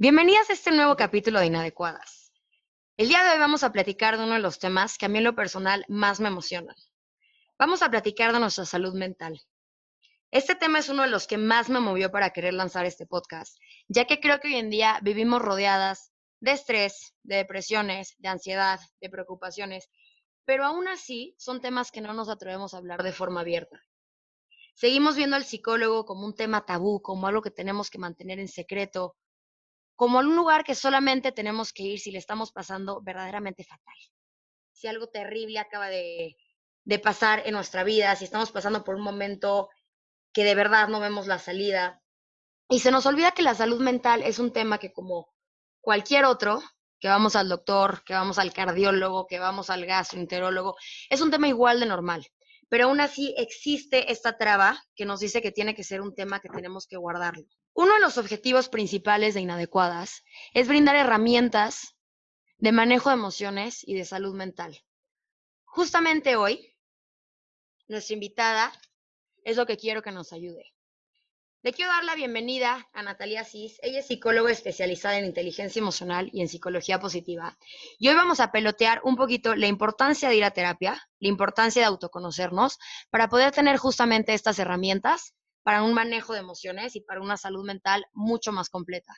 Bienvenidas a este nuevo capítulo de Inadecuadas. El día de hoy vamos a platicar de uno de los temas que a mí en lo personal más me emocionan. Vamos a platicar de nuestra salud mental. Este tema es uno de los que más me movió para querer lanzar este podcast, ya que creo que hoy en día vivimos rodeadas de estrés, de depresiones, de ansiedad, de preocupaciones, pero aún así son temas que no nos atrevemos a hablar de forma abierta. Seguimos viendo al psicólogo como un tema tabú, como algo que tenemos que mantener en secreto, como un lugar que solamente tenemos que ir si le estamos pasando verdaderamente fatal. Si algo terrible acaba de, de pasar en nuestra vida, si estamos pasando por un momento que de verdad no vemos la salida. Y se nos olvida que la salud mental es un tema que como cualquier otro, que vamos al doctor, que vamos al cardiólogo, que vamos al gastroenterólogo, es un tema igual de normal. Pero aún así existe esta traba que nos dice que tiene que ser un tema que tenemos que guardarlo. Uno de los objetivos principales de Inadecuadas es brindar herramientas de manejo de emociones y de salud mental. Justamente hoy, nuestra invitada es lo que quiero que nos ayude. Le quiero dar la bienvenida a Natalia Cis. Ella es psicóloga especializada en inteligencia emocional y en psicología positiva. Y hoy vamos a pelotear un poquito la importancia de ir a terapia, la importancia de autoconocernos, para poder tener justamente estas herramientas para un manejo de emociones y para una salud mental mucho más completa.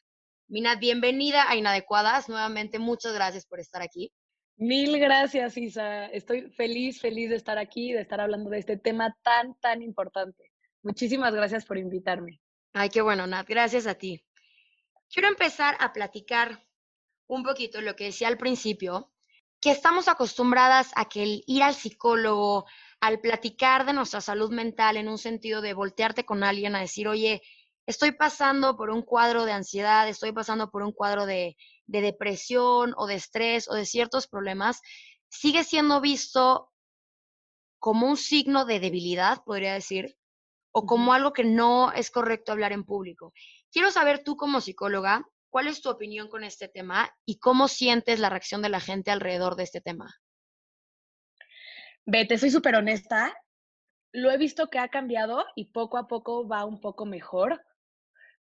Mina, bienvenida a Inadecuadas. Nuevamente, muchas gracias por estar aquí. Mil gracias, Isa. Estoy feliz, feliz de estar aquí, de estar hablando de este tema tan, tan importante. Muchísimas gracias por invitarme. Ay, qué bueno, Nat. Gracias a ti. Quiero empezar a platicar un poquito lo que decía al principio, que estamos acostumbradas a que el ir al psicólogo, al platicar de nuestra salud mental en un sentido de voltearte con alguien a decir, oye, estoy pasando por un cuadro de ansiedad, estoy pasando por un cuadro de, depresión o de estrés o de ciertos problemas, sigue siendo visto como un signo de debilidad, podría decir, o como algo que no es correcto hablar en público. Quiero saber tú como psicóloga, ¿cuál es tu opinión con este tema y cómo sientes la reacción de la gente alrededor de este tema? Vete, soy súper honesta. Lo he visto que ha cambiado y poco a poco va un poco mejor.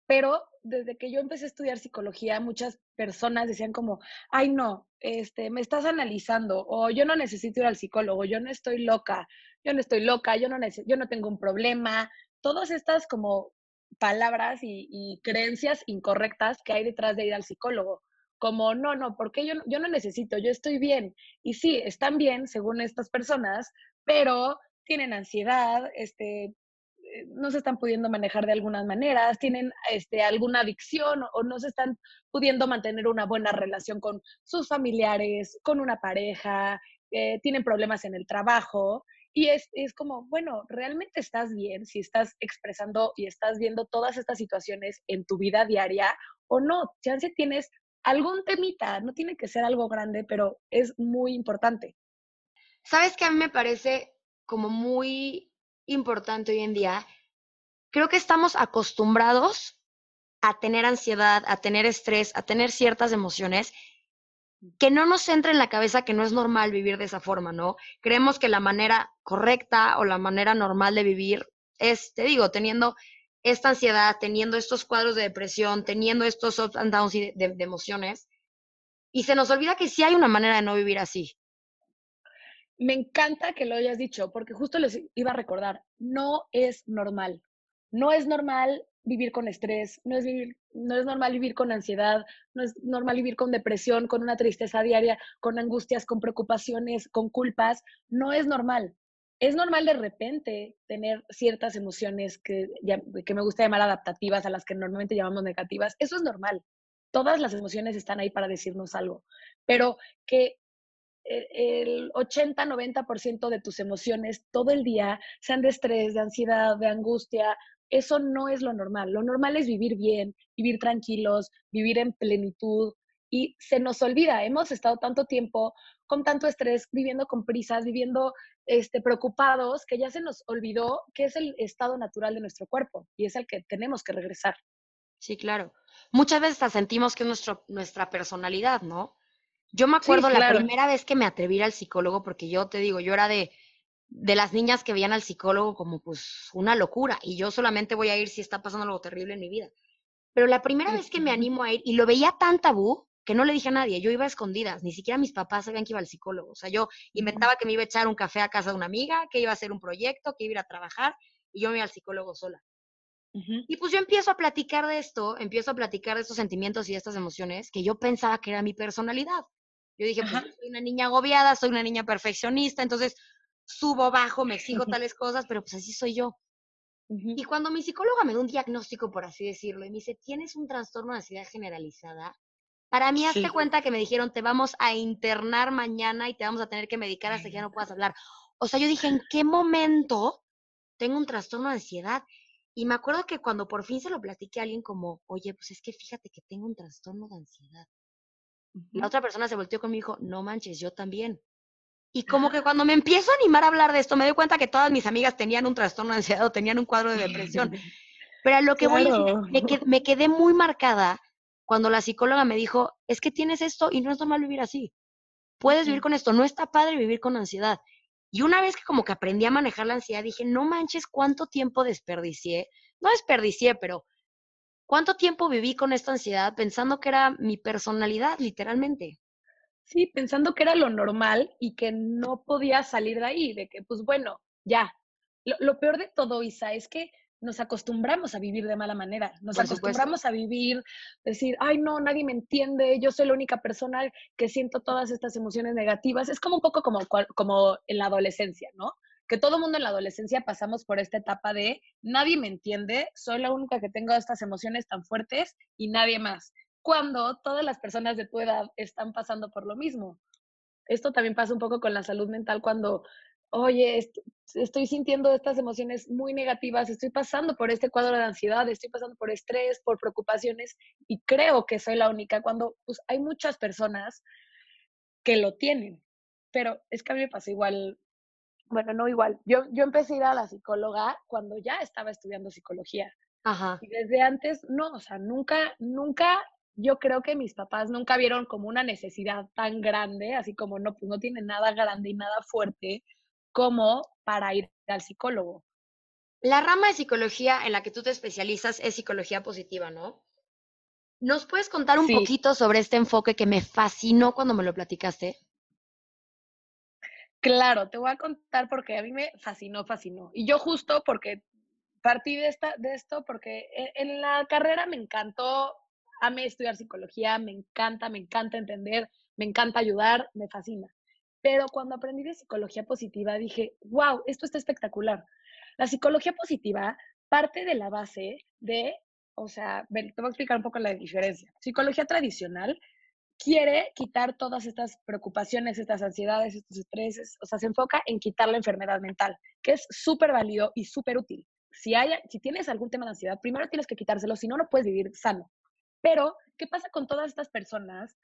Pero desde que yo empecé a estudiar psicología, muchas personas decían como, ay no, este, me estás analizando, o yo no necesito ir al psicólogo, yo no estoy loca, yo no estoy loca, yo no, yo no tengo un problema. Todas estas como palabras y, creencias incorrectas que hay detrás de ir al psicólogo como, no, no, porque yo, yo no necesito, yo estoy bien. Y sí, están bien según estas personas, pero tienen ansiedad, este, eh, no se están pudiendo manejar de algunas maneras, tienen este, alguna adicción o no se están pudiendo mantener una buena relación con sus familiares, con una pareja, eh, tienen problemas en el trabajo. Y es, es, como, bueno, ¿realmente estás bien si estás expresando y estás viendo todas estas situaciones en tu vida diaria o no? Chance tienes algún temita, no tiene que ser algo grande, pero es muy importante. ¿Sabes qué a mí me parece como muy importante hoy en día? Creo que estamos acostumbrados a tener ansiedad, a tener estrés, a tener ciertas emociones que no nos entra en la cabeza que no es normal vivir de esa forma, ¿no? Creemos que la manera correcta o la manera normal de vivir es, te digo, teniendo esta ansiedad, teniendo estos cuadros de depresión, teniendo estos ups and downs de, de, emociones, y se nos olvida que sí hay una manera de no vivir así. Me encanta que lo hayas dicho, porque justo les iba a recordar, no es normal. No es normal vivir con estrés, no es, vivir, no es normal vivir con ansiedad, no es normal vivir con depresión, con una tristeza diaria, con angustias, con preocupaciones, con culpas. No es normal es normal de repente tener ciertas emociones que, que me gusta llamar adaptativas, a las que normalmente llamamos negativas. Eso es normal. Todas las emociones están ahí para decirnos algo, pero que el 80-90% de tus emociones todo el día sean de estrés, de ansiedad, de angustia, eso no es lo normal. Lo normal es vivir bien, vivir tranquilos, vivir en plenitud. Y se nos olvida, hemos estado tanto tiempo con tanto estrés, viviendo con prisas, viviendo este, preocupados, que ya se nos olvidó que es el estado natural de nuestro cuerpo y es el que tenemos que regresar. Sí, claro. Muchas veces sentimos que es nuestro, nuestra personalidad, ¿no? Yo me acuerdo la primera vez que me atreví al psicólogo, porque yo te digo, yo era de, de las niñas que veían al psicólogo como pues una locura y yo solamente voy a ir si está pasando algo terrible en mi vida. Pero la primera vez que me animo a ir y lo veía tan tabú que no le dije a nadie, yo iba a escondidas, ni siquiera mis papás sabían que iba al psicólogo. O sea, yo inventaba que me iba a echar un café a casa de una amiga, que iba a hacer un proyecto, que iba a ir a trabajar y yo me iba al psicólogo sola. Y pues yo empiezo a platicar de esto, empiezo a platicar de estos sentimientos y de estas emociones que yo pensaba que era mi personalidad. Yo dije, pues soy una niña agobiada, soy una niña perfeccionista, entonces subo, bajo, me exijo tales cosas, pero pues así soy yo. Y cuando mi psicóloga me dio un diagnóstico, por así decirlo, y me dice, tienes un trastorno de ansiedad generalizada, para mí, hazte cuenta que me dijeron, te vamos a internar mañana y te vamos a tener que medicar hasta que ya no puedas hablar. O sea, yo dije, ¿en qué momento tengo un trastorno de ansiedad? Y me acuerdo que cuando por fin se lo platiqué a alguien como, oye, pues es que fíjate que tengo un trastorno de ansiedad. La otra persona se volteó conmigo y dijo, no manches, yo también. Y como que cuando me empiezo a animar a hablar de esto, me doy cuenta que todas mis amigas tenían un trastorno de ansiedad o tenían un cuadro de depresión. Pero a lo que voy me, me quedé muy marcada cuando la psicóloga me dijo, es que tienes esto y no es normal vivir así. Puedes vivir con esto, no está padre vivir con ansiedad. Y una vez que como que aprendí a manejar la ansiedad, dije, no manches, cuánto tiempo desperdicié. No desperdicié, pero cuánto tiempo viví con esta ansiedad pensando que era mi personalidad, literalmente. Sí, pensando que era lo normal y que no podía salir de ahí, de que, pues bueno, ya. Lo, lo peor de todo, Isa, es que nos acostumbramos a vivir de mala manera, nos acostumbramos a vivir, decir, ay no, nadie me entiende, yo soy la única persona que siento todas estas emociones negativas. Es como un poco como, como en la adolescencia, ¿no? Que todo mundo en la adolescencia pasamos por esta etapa de nadie me entiende, soy la única que tengo estas emociones tan fuertes y nadie más. Cuando todas las personas de tu edad están pasando por lo mismo. Esto también pasa un poco con la salud mental cuando oye, estoy sintiendo estas emociones muy negativas, estoy pasando por este cuadro de ansiedad, estoy pasando por estrés, por preocupaciones y creo que soy la única cuando pues, hay muchas personas que lo tienen. Pero es que a mí me pasa igual, bueno, no igual. Yo, yo empecé a ir a la psicóloga cuando ya estaba estudiando psicología. Ajá. Y desde antes, no, o sea, nunca, nunca, yo creo que mis papás nunca vieron como una necesidad tan grande, así como no, pues no tiene nada grande y nada fuerte como para ir al psicólogo. La rama de psicología en la que tú te especializas es psicología positiva, ¿no? ¿Nos puedes contar un poquito sobre este enfoque que me fascinó cuando me lo platicaste? Claro, te voy a contar porque a mí me fascinó, fascinó. Y yo justo porque partí de, esta, de esto porque e, en la carrera me encantó, amé estudiar psicología, me encanta, me encanta entender, me encanta ayudar, me fascina. Pero cuando aprendí de psicología positiva dije, wow, esto está espectacular. La psicología positiva parte de la base de, o sea, te voy a explicar un poco la diferencia. Psicología tradicional quiere quitar todas estas preocupaciones, estas ansiedades, estos estreses, o sea, se enfoca en quitar la enfermedad mental, que es súper válido y súper útil. Si, hay, si tienes algún tema de ansiedad, primero tienes que quitárselo, si no, no puedes vivir sano. Pero, ¿qué pasa con todas estas personas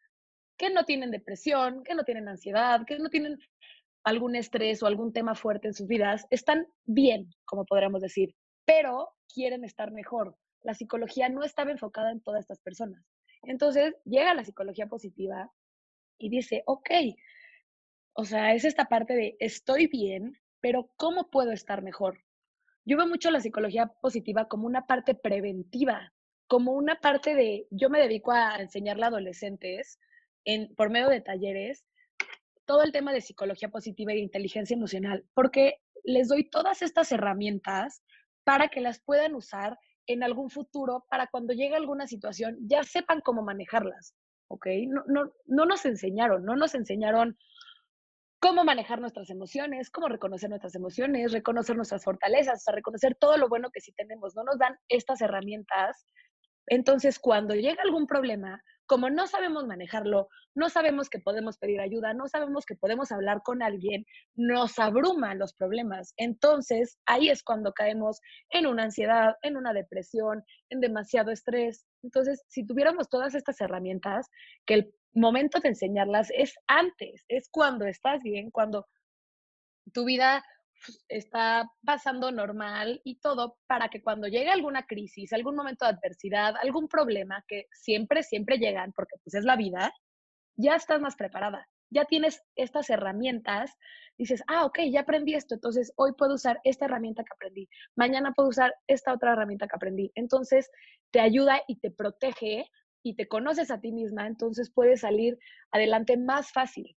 que no tienen depresión, que no tienen ansiedad, que no tienen algún estrés o algún tema fuerte en sus vidas, están bien, como podríamos decir, pero quieren estar mejor. La psicología no estaba enfocada en todas estas personas. Entonces llega la psicología positiva y dice, ok, o sea, es esta parte de estoy bien, pero ¿cómo puedo estar mejor? Yo veo mucho la psicología positiva como una parte preventiva, como una parte de, yo me dedico a enseñarle a adolescentes por medio de talleres todo el tema de psicología positiva y de inteligencia emocional, porque les doy todas estas herramientas para que las puedan usar en algún futuro, para cuando llegue alguna situación, ya sepan cómo manejarlas, ¿ok? No, no, no nos enseñaron, no nos enseñaron cómo manejar nuestras emociones, cómo reconocer nuestras emociones, reconocer nuestras fortalezas, o sea, reconocer todo lo bueno que sí tenemos. No nos dan estas herramientas Entonces, cuando llega algún problema, como no sabemos manejarlo, no sabemos que podemos pedir ayuda, no sabemos que podemos hablar con alguien, nos abruman los problemas. Entonces, ahí es cuando caemos en una ansiedad, en una depresión, en demasiado estrés. Entonces, si tuviéramos todas estas herramientas, que el momento de enseñarlas es antes, es cuando estás bien, cuando tu vida está pasando normal y todo para que cuando llegue alguna crisis, algún momento de adversidad, algún problema, que siempre, siempre llegan, porque pues es la vida, ya estás más preparada, ya tienes estas herramientas, dices, ah, ok, ya aprendí esto, entonces hoy puedo usar esta herramienta que aprendí, mañana puedo usar esta otra herramienta que aprendí. Entonces te ayuda y te protege y te conoces a ti misma, entonces puedes salir adelante más fácil.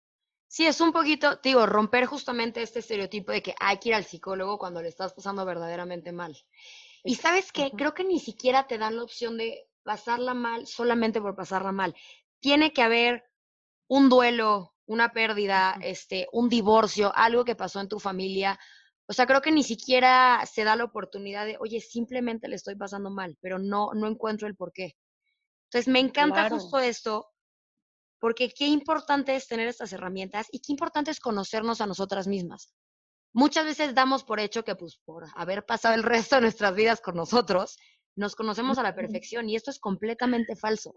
Sí, es un poquito, digo, romper justamente este estereotipo de que hay que ir al psicólogo cuando le estás pasando verdaderamente mal. Y sabes qué, creo que ni siquiera te dan la opción de pasarla mal solamente por pasarla mal. Tiene que haber un duelo, una pérdida, este, un divorcio, algo que pasó en tu familia. O sea, creo que ni siquiera se da la oportunidad de, oye, simplemente le estoy pasando mal, pero no, no encuentro el por qué. Entonces, me encanta justo esto, porque qué importante es tener estas herramientas y qué importante es conocernos a nosotras mismas. Muchas veces damos por hecho que pues por haber pasado el resto de nuestras vidas con nosotros, nos conocemos a la perfección y esto es completamente falso.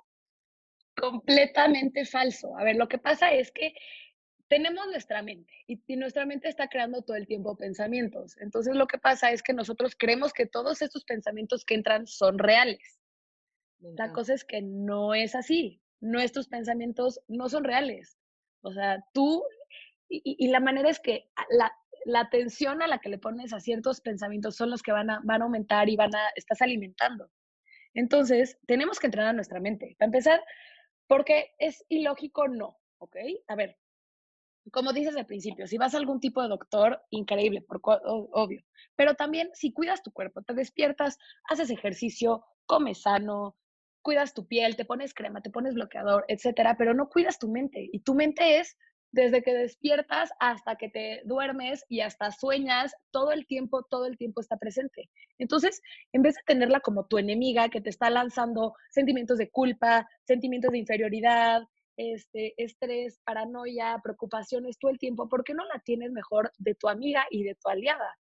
Completamente falso. A ver, lo que pasa es que tenemos nuestra mente y, nuestra mente está creando todo el tiempo pensamientos. Entonces lo que pasa es que nosotros creemos que todos estos pensamientos que entran son reales. La cosa es que no es así nuestros pensamientos no son reales. O sea, tú, y, la manera es que la, la, atención a la que le pones a ciertos pensamientos son los que van a, van a aumentar y van a, estás alimentando. Entonces, tenemos que entrenar nuestra mente. Para empezar, porque es ilógico, no, ¿ok? A ver, como dices al principio, si vas a algún tipo de doctor, increíble, por, obvio. Pero también si cuidas tu cuerpo, te despiertas, haces ejercicio, comes sano, cuidas tu piel, te pones crema, te pones bloqueador, etcétera, pero no cuidas tu mente. Y tu mente es desde que despiertas hasta que te duermes y hasta sueñas, todo el tiempo, todo el tiempo está presente. Entonces, en vez de tenerla como tu enemiga que te está lanzando sentimientos de culpa, sentimientos de inferioridad, este, estrés, paranoia, preocupaciones todo el tiempo, ¿por qué no la tienes mejor de tu amiga y de tu aliada?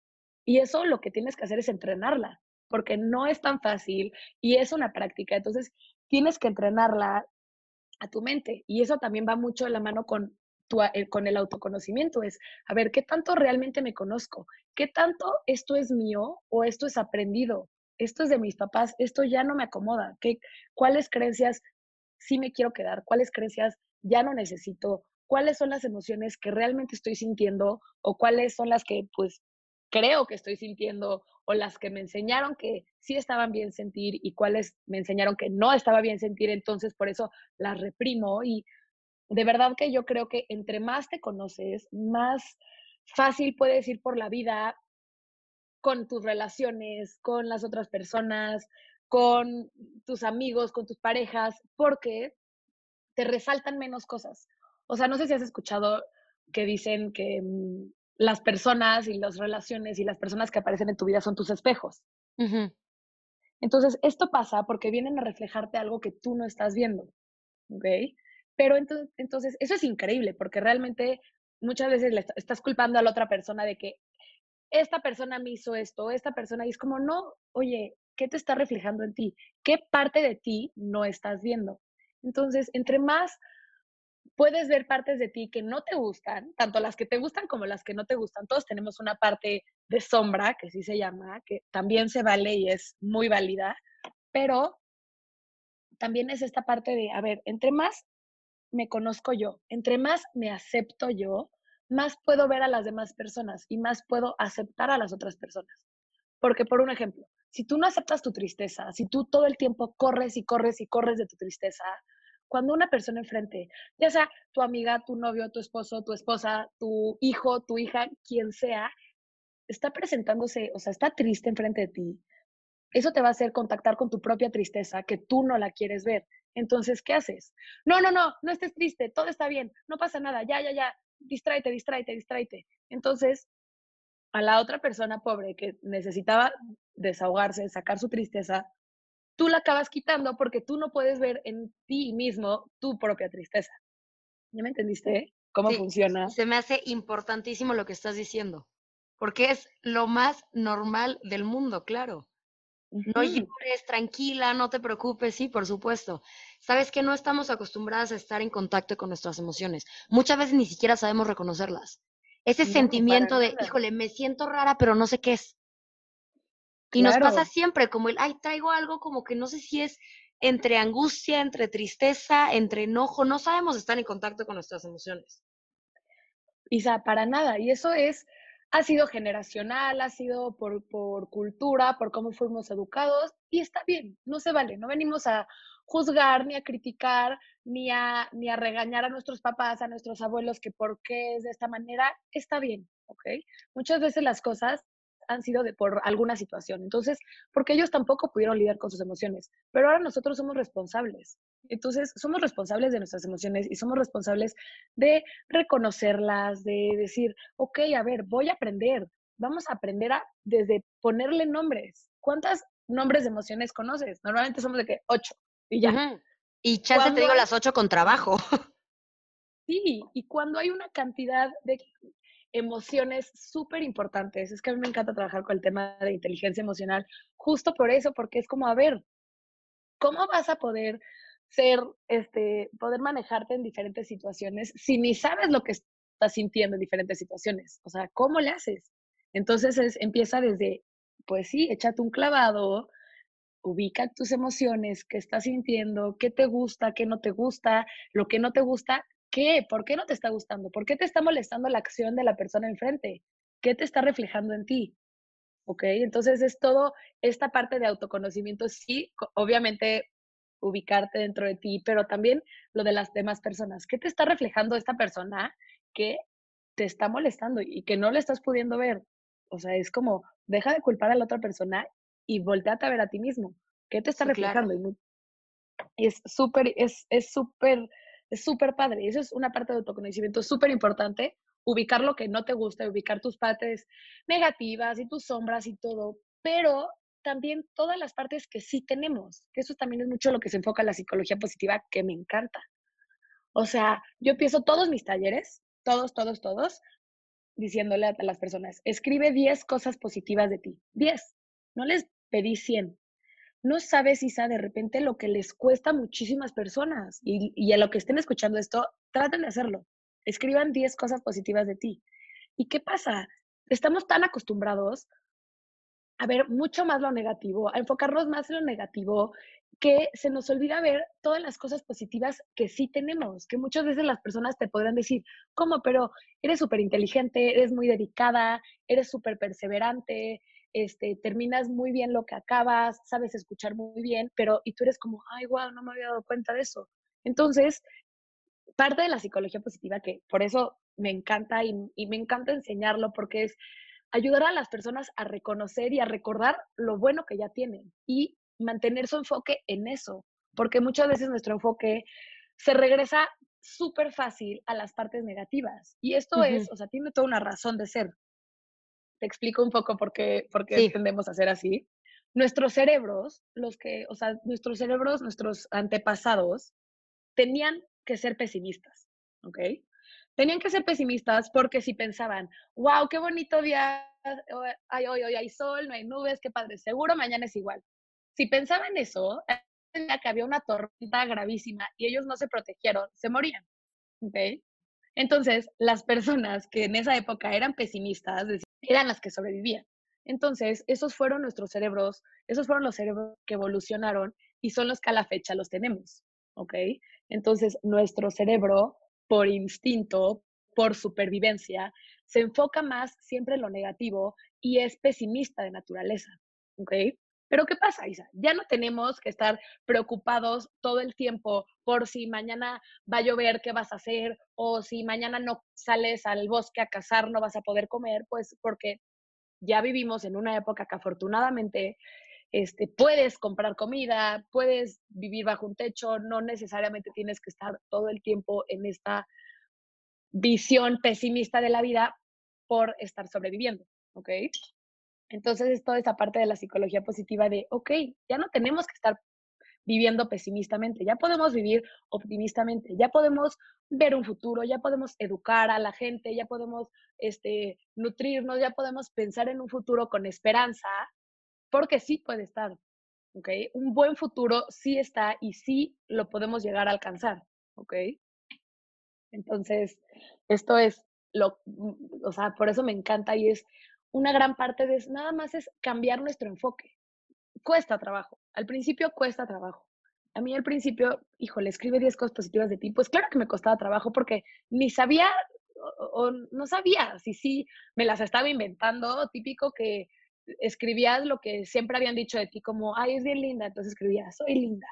Y eso lo que tienes que hacer es entrenarla porque no es tan fácil y es una práctica. Entonces, tienes que entrenarla a tu mente y eso también va mucho de la mano con, tu, eh, con el autoconocimiento. Es, a ver, ¿qué tanto realmente me conozco? ¿Qué tanto esto es mío o esto es aprendido? Esto es de mis papás, esto ya no me acomoda. ¿Qué, ¿Cuáles creencias sí me quiero quedar? ¿Cuáles creencias ya no necesito? ¿Cuáles son las emociones que realmente estoy sintiendo o cuáles son las que pues creo que estoy sintiendo o las que me enseñaron que sí estaban bien sentir y cuáles me enseñaron que no estaba bien sentir, entonces por eso las reprimo y de verdad que yo creo que entre más te conoces, más fácil puedes ir por la vida con tus relaciones, con las otras personas, con tus amigos, con tus parejas, porque te resaltan menos cosas. O sea, no sé si has escuchado que dicen que mm, las personas y las relaciones y las personas que aparecen en tu vida son tus espejos. Entonces, esto pasa porque vienen a reflejarte algo que tú no estás viendo. ¿Ok? Pero entonces, entonces eso es increíble porque realmente muchas veces le estás culpando a la otra persona de que esta persona me hizo esto, esta persona, y es como, no, oye, ¿qué te está reflejando en ti? ¿Qué parte de ti no estás viendo? Entonces, entre más puedes ver partes de ti que no te gustan, tanto las que te gustan como las que no te gustan. Todos tenemos una parte de sombra, que sí se llama, que también se vale y es muy válida, pero también es esta parte de, a ver, entre más me conozco yo, entre más me acepto yo, más puedo ver a las demás personas y más puedo aceptar a las otras personas. Porque, por un ejemplo, si tú no aceptas tu tristeza, si tú todo el tiempo corres y corres y corres de tu tristeza, cuando una persona enfrente, ya sea tu amiga, tu novio, tu esposo, tu esposa, tu hijo, tu hija, quien sea, está presentándose, o sea, está triste enfrente de ti, eso te va a hacer contactar con tu propia tristeza que tú no la quieres ver. Entonces, ¿qué haces? No, no, no, no estés triste, todo está bien, no pasa nada, ya, ya, ya, distráete, distráete, distráete. Entonces, a la otra persona pobre que necesitaba desahogarse, sacar su tristeza, tú la acabas quitando porque tú no puedes ver en ti mismo tu propia tristeza. ¿Ya me entendiste cómo funciona? Se me hace importantísimo lo que estás diciendo, porque es lo más normal del mundo, claro. No llores, tranquila, no te preocupes, sí, por supuesto. Sabes que no estamos acostumbradas a estar en contacto con nuestras emociones. Muchas veces ni siquiera sabemos reconocerlas. Ese sentimiento de, híjole, me siento rara, pero no sé qué es. Y nos pasa siempre como el, ay, traigo algo como que no sé si es entre angustia, entre tristeza, entre enojo, no sabemos estar en contacto con nuestras emociones. Isa, para nada. Y eso es, ha sido generacional, ha sido por, por cultura, por cómo fuimos educados, y está bien, no se vale, no venimos a juzgar, ni a criticar, ni a, ni a regañar a nuestros papás, a nuestros abuelos, que por qué es de esta manera, está bien, ¿ok? Muchas veces las cosas han sido de por alguna situación. Entonces, porque ellos tampoco pudieron lidiar con sus emociones, pero ahora nosotros somos responsables. Entonces, somos responsables de nuestras emociones y somos responsables de reconocerlas, de decir, ok, a ver, voy a aprender, vamos a aprender a desde ponerle nombres. ¿Cuántas nombres de emociones conoces? Normalmente somos de que ocho y ya. Y chance te digo las ocho con trabajo. Sí, y cuando hay una cantidad de emociones súper importantes. Es que a mí me encanta trabajar con el tema de inteligencia emocional, justo por eso, porque es como, a ver, ¿cómo vas a poder ser, este, poder manejarte en diferentes situaciones si ni sabes lo que estás sintiendo en diferentes situaciones? O sea, ¿cómo le haces? Entonces es, empieza desde, pues sí, échate un clavado, ubica tus emociones, qué estás sintiendo, qué te gusta, qué no te gusta, lo que no te gusta, qué? ¿Por qué no te está gustando? ¿Por qué te está molestando la acción de la persona enfrente? ¿Qué te está reflejando en ti? ¿Ok? Entonces es todo esta parte de autoconocimiento, sí, obviamente ubicarte dentro de ti, pero también lo de las demás personas. ¿Qué te está reflejando esta persona que te está molestando y que no le estás pudiendo ver? O sea, es como, deja de culpar a la otra persona y volteate a ver a ti mismo. ¿Qué te está reflejando? Y es súper, es súper es súper padre. Y eso es una parte de autoconocimiento súper importante. Ubicar lo que no te gusta, ubicar tus partes negativas y tus sombras y todo. Pero también todas las partes que sí tenemos, que eso también es mucho lo que se enfoca en la psicología positiva, que me encanta. O sea, yo empiezo todos mis talleres, todos, todos, todos, diciéndole a las personas, escribe 10 cosas positivas de ti. 10. No les pedí 100 no sabes, Isa, de repente lo que les cuesta a muchísimas personas y, a lo que estén escuchando esto, traten de hacerlo. Escriban 10 cosas positivas de ti. ¿Y qué pasa? Estamos tan acostumbrados a ver mucho más lo negativo, a enfocarnos más en lo negativo, que se nos olvida ver todas las cosas positivas que sí tenemos, que muchas veces las personas te podrán decir, ¿cómo? Pero eres súper inteligente, eres muy dedicada, eres súper perseverante, este, terminas muy bien lo que acabas, sabes escuchar muy bien, pero y tú eres como, ay, wow, no me había dado cuenta de eso. Entonces, parte de la psicología positiva, que por eso me encanta y, y me encanta enseñarlo, porque es ayudar a las personas a reconocer y a recordar lo bueno que ya tienen y mantener su enfoque en eso, porque muchas veces nuestro enfoque se regresa súper fácil a las partes negativas. Y esto es, o sea, tiene toda una razón de ser. Te explico un poco por qué, por qué tendemos a ser así. Nuestros cerebros, los que, o sea, nuestros cerebros, nuestros antepasados, tenían que ser pesimistas, ¿ok? Tenían que ser pesimistas porque si pensaban, wow, qué bonito día, hay hoy, hoy hay sol, no hay nubes, qué padre, seguro mañana es igual. Si pensaban eso, que había una tormenta gravísima y ellos no se protegieron, se morían, ¿ok? Entonces, las personas que en esa época eran pesimistas eran las que sobrevivían. Entonces, esos fueron nuestros cerebros, esos fueron los cerebros que evolucionaron y son los que a la fecha los tenemos, ¿ok? Entonces, nuestro cerebro, por instinto, por supervivencia, se enfoca más siempre en lo negativo y es pesimista de naturaleza, ¿ok? Pero ¿qué pasa, Isa? Ya no tenemos que estar preocupados todo el tiempo por si mañana va a llover, qué vas a hacer, o si mañana no sales al bosque a cazar, no vas a poder comer, pues porque ya vivimos en una época que afortunadamente este, puedes comprar comida, puedes vivir bajo un techo, no necesariamente tienes que estar todo el tiempo en esta visión pesimista de la vida por estar sobreviviendo, ¿ok? Entonces es toda parte de la psicología positiva de, ok, ya no tenemos que estar viviendo pesimistamente, ya podemos vivir optimistamente, ya podemos ver un futuro, ya podemos educar a la gente, ya podemos este, nutrirnos, ya podemos pensar en un futuro con esperanza, porque sí puede estar, ¿ok? Un buen futuro sí está y sí lo podemos llegar a alcanzar, ¿ok? Entonces, esto es lo, o sea, por eso me encanta y es una gran parte de nada más es cambiar nuestro enfoque. Cuesta trabajo, al principio cuesta trabajo. A mí al principio, híjole, escribe 10 cosas positivas de ti. Pues claro que me costaba trabajo porque ni sabía o, no sabía si sí me las estaba inventando, típico que escribías lo que siempre habían dicho de ti, como, ay, es bien linda, entonces escribía, soy linda.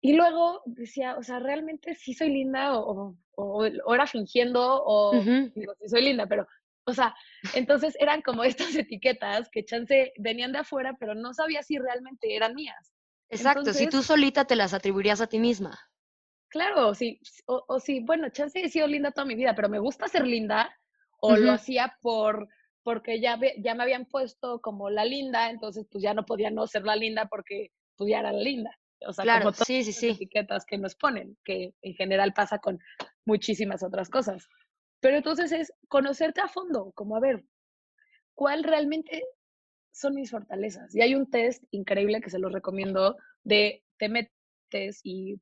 Y luego decía, o sea, realmente sí soy linda o, o, era fingiendo o digo, sí soy linda, pero, o sea, entonces eran como estas etiquetas que chance venían de afuera, pero no sabía si realmente eran mías. Exacto, si tú solita te las atribuirías a ti misma. Claro, sí, o, o sí, bueno, chance he sido linda toda mi vida, pero me gusta ser linda, o lo hacía por porque ya, ya me habían puesto como la linda, entonces pues ya no podía no ser la linda porque pues ya era la linda. O sea, claro, como todas sí, sí, sí. etiquetas que nos ponen, que en general pasa con muchísimas otras cosas. Pero entonces es conocerte a fondo, como a ver, ¿cuál realmente son mis fortalezas? Y hay un test increíble que se los recomiendo de te metes y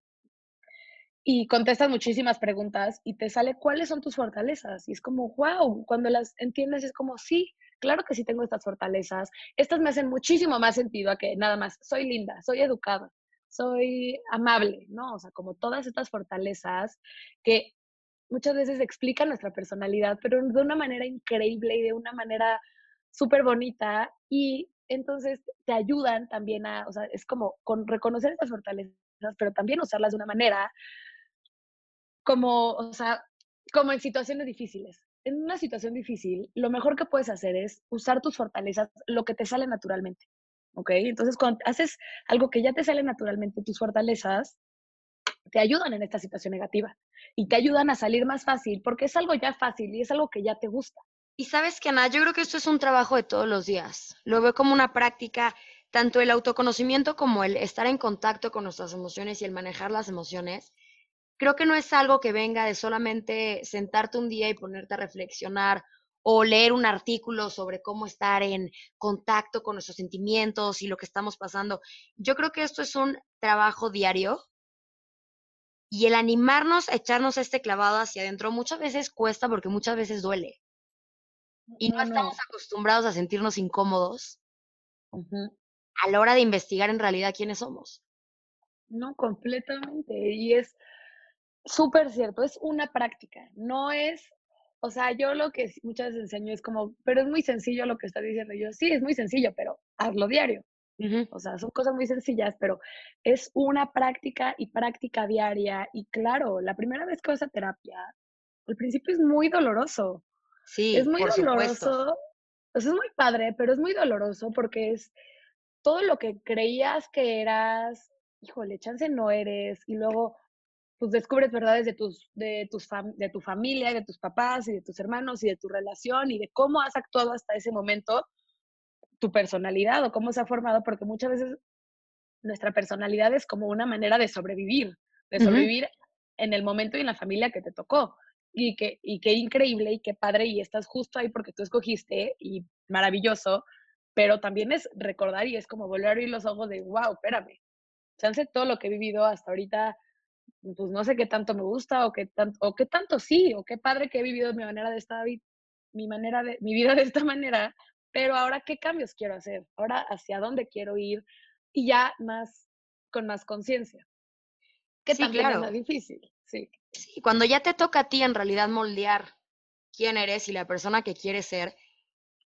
y contestas muchísimas preguntas y te sale cuáles son tus fortalezas. Y es como, wow, cuando las entiendes es como, sí, claro que sí tengo estas fortalezas. Estas me hacen muchísimo más sentido a que nada más, soy linda, soy educada, soy amable, ¿no? O sea, como todas estas fortalezas que muchas veces explican nuestra personalidad, pero de una manera increíble y de una manera súper bonita. Y entonces te ayudan también a, o sea, es como con reconocer estas fortalezas, pero también usarlas de una manera como, o sea, como en situaciones difíciles. En una situación difícil, lo mejor que puedes hacer es usar tus fortalezas, lo que te sale naturalmente. ¿Ok? Entonces, cuando haces algo que ya te sale naturalmente, tus fortalezas te ayudan en esta situación negativa y te ayudan a salir más fácil porque es algo ya fácil y es algo que ya te gusta. Y sabes que, Ana, yo creo que esto es un trabajo de todos los días. Lo veo como una práctica, tanto el autoconocimiento como el estar en contacto con nuestras emociones y el manejar las emociones creo que no es algo que venga de solamente sentarte un día y ponerte a reflexionar o leer un artículo sobre cómo estar en contacto con nuestros sentimientos y lo que estamos pasando. Yo creo que esto es un trabajo diario y el animarnos a echarnos este clavado hacia adentro muchas veces cuesta porque muchas veces duele. Y no, estamos acostumbrados a sentirnos incómodos a la hora de investigar en realidad quiénes somos. No, completamente. Y es, Súper cierto, es una práctica, no es, o sea, yo lo que muchas veces enseño es como, pero es muy sencillo lo que estás diciendo. Yo, sí, es muy sencillo, pero hazlo diario. O sea, son cosas muy sencillas, pero es una práctica y práctica diaria. Y claro, la primera vez que vas a terapia, al principio es muy doloroso. Sí, es muy doloroso. O sea, es muy padre, pero es muy doloroso porque es todo lo que creías que eras, híjole, chance no eres, y luego pues descubres verdades de, tus, de, tus de tu familia, de tus papás y de tus hermanos y de tu relación y de cómo has actuado hasta ese momento, tu personalidad o cómo se ha formado, porque muchas veces nuestra personalidad es como una manera de sobrevivir, de sobrevivir en el momento y en la familia que te tocó. Y que, y qué increíble y qué padre, y estás justo ahí porque tú escogiste, y maravilloso, pero también es recordar y es como volver a abrir los ojos de, wow, espérame, chance todo lo que he vivido hasta ahorita pues no sé qué tanto me gusta o qué tanto, o qué tanto sí, o qué padre que he vivido mi manera de esta mi manera de mi vida de esta manera, pero ahora qué cambios quiero hacer, ahora hacia dónde quiero ir y ya más con más conciencia. Que también es más difícil, sí. Sí, cuando ya te toca a ti en realidad moldear quién eres y la persona que quieres ser,